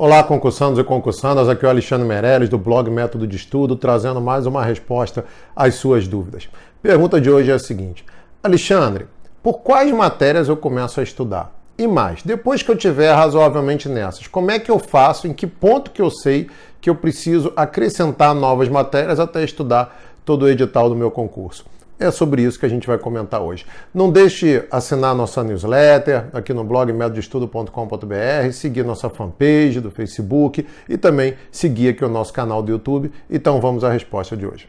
Olá, concursandos e concursandas, aqui é o Alexandre Meirelles do blog Método de Estudo, trazendo mais uma resposta às suas dúvidas. Pergunta de hoje é a seguinte: Alexandre, por quais matérias eu começo a estudar? E mais, depois que eu tiver razoavelmente nessas, como é que eu faço, em que ponto que eu sei que eu preciso acrescentar novas matérias até estudar todo o edital do meu concurso? É sobre isso que a gente vai comentar hoje. Não deixe assinar nossa newsletter aqui no blog métodoestudo.com.br, seguir nossa fanpage do Facebook e também seguir aqui o nosso canal do YouTube. Então vamos à resposta de hoje.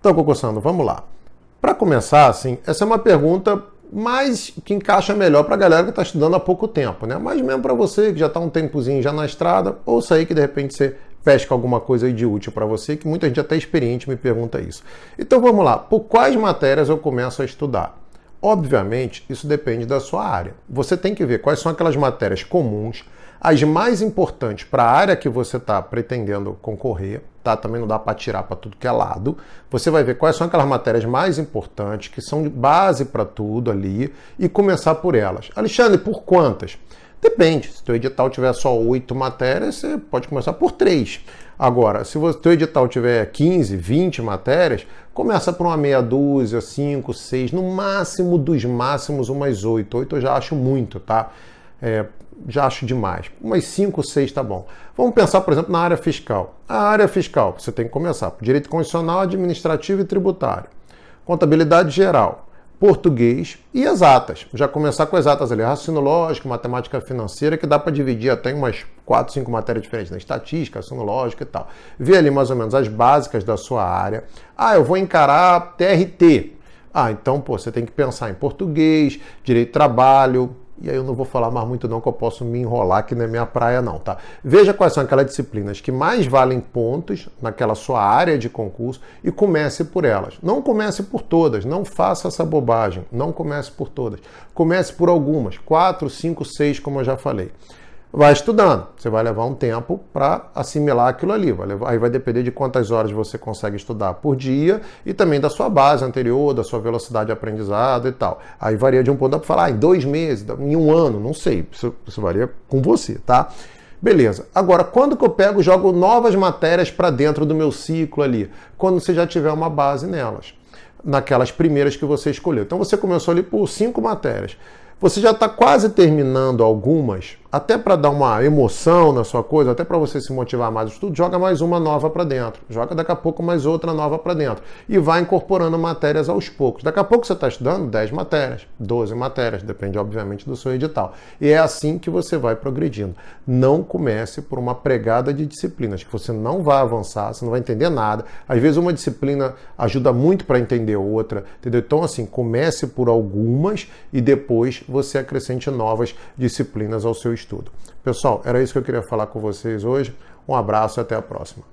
Então, concursando, vamos lá. Para começar, assim, essa é uma pergunta mas que encaixa melhor para a galera que está estudando há pouco tempo, né? Mas mesmo para você que já está um tempozinho já na estrada, ou sair que de repente você pesca alguma coisa de útil para você, que muita gente até experiente me pergunta isso. Então vamos lá, por quais matérias eu começo a estudar? Obviamente, isso depende da sua área. Você tem que ver quais são aquelas matérias comuns, as mais importantes para a área que você está pretendendo concorrer, tá? Também não dá para tirar para tudo que é lado. Você vai ver quais são aquelas matérias mais importantes, que são de base para tudo ali, e começar por elas. Alexandre, por quantas? Depende. Se o edital tiver só oito matérias, você pode começar por três. Agora, se o teu edital tiver 15, 20 matérias, começa por uma meia dúzia, cinco, seis, no máximo dos máximos umas oito. Oito eu já acho muito, tá? É, já acho demais. Umas 5, 6 tá bom. Vamos pensar, por exemplo, na área fiscal. A área fiscal, você tem que começar por direito constitucional, administrativo e tributário. Contabilidade geral, português e exatas. Já começar com exatas ali, raciocínio matemática financeira, que dá para dividir até em umas 4, 5 matérias diferentes, né? estatística, raciocínio e tal. Ver ali mais ou menos as básicas da sua área. Ah, eu vou encarar TRT. Ah, então, pô, você tem que pensar em português, direito trabalho, e aí eu não vou falar mais muito não, que eu posso me enrolar, que não é minha praia não, tá? Veja quais são aquelas disciplinas que mais valem pontos naquela sua área de concurso e comece por elas. Não comece por todas, não faça essa bobagem, não comece por todas. Comece por algumas, quatro, cinco, seis, como eu já falei vai estudando. Você vai levar um tempo para assimilar aquilo ali. Vai levar, aí vai depender de quantas horas você consegue estudar por dia e também da sua base anterior, da sua velocidade de aprendizado e tal. Aí varia de um ponto, para falar ah, em dois meses, em um ano, não sei. Isso, isso varia com você, tá? Beleza. Agora, quando que eu pego e jogo novas matérias para dentro do meu ciclo ali? Quando você já tiver uma base nelas. Naquelas primeiras que você escolheu. Então você começou ali por cinco matérias. Você já está quase terminando algumas, até para dar uma emoção na sua coisa, até para você se motivar mais no estudo, joga mais uma nova para dentro. Joga daqui a pouco mais outra nova para dentro. E vai incorporando matérias aos poucos. Daqui a pouco você está estudando 10 matérias, 12 matérias, depende obviamente do seu edital. E é assim que você vai progredindo. Não comece por uma pregada de disciplinas, que você não vai avançar, você não vai entender nada. Às vezes uma disciplina ajuda muito para entender outra, entendeu? Então assim, comece por algumas e depois você acrescente novas disciplinas ao seu estudo. Pessoal, era isso que eu queria falar com vocês hoje. Um abraço e até a próxima.